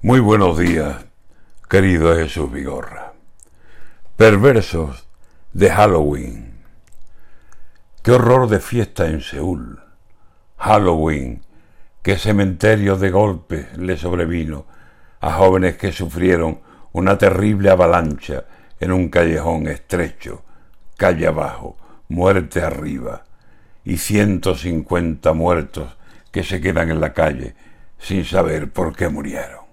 Muy buenos días, querido Jesús Vigorra. Perversos de Halloween. Qué horror de fiesta en Seúl. Halloween, qué cementerio de golpes le sobrevino a jóvenes que sufrieron una terrible avalancha en un callejón estrecho, calle abajo, muerte arriba, y ciento cincuenta muertos que se quedan en la calle sin saber por qué murieron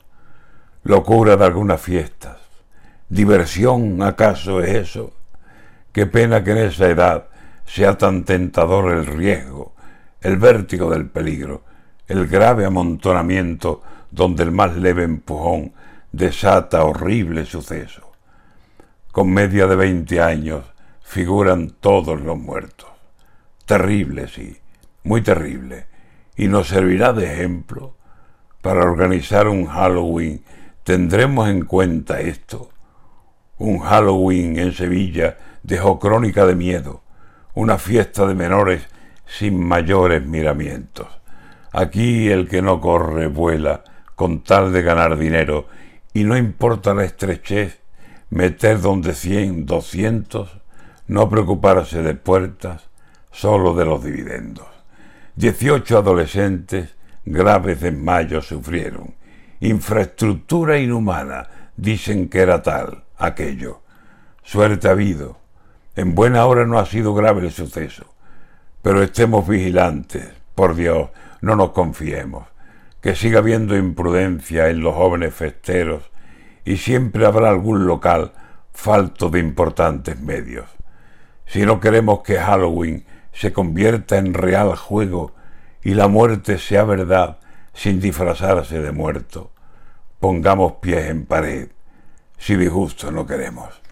locura de algunas fiestas. ¿Diversión acaso es eso? Qué pena que en esa edad sea tan tentador el riesgo, el vértigo del peligro, el grave amontonamiento donde el más leve empujón desata horrible suceso. Con media de veinte años figuran todos los muertos. Terrible, sí, muy terrible. Y nos servirá de ejemplo para organizar un Halloween ¿Tendremos en cuenta esto? Un Halloween en Sevilla dejó crónica de miedo, una fiesta de menores sin mayores miramientos. Aquí el que no corre vuela con tal de ganar dinero y no importa la estrechez, meter donde cien, doscientos, no preocuparse de puertas, solo de los dividendos. Dieciocho adolescentes graves desmayos sufrieron Infraestructura inhumana, dicen que era tal, aquello. Suerte ha habido. En buena hora no ha sido grave el suceso. Pero estemos vigilantes, por Dios, no nos confiemos. Que siga habiendo imprudencia en los jóvenes festeros y siempre habrá algún local falto de importantes medios. Si no queremos que Halloween se convierta en real juego y la muerte sea verdad sin disfrazarse de muerto. Pongamos pies en pared, si disgusto no queremos.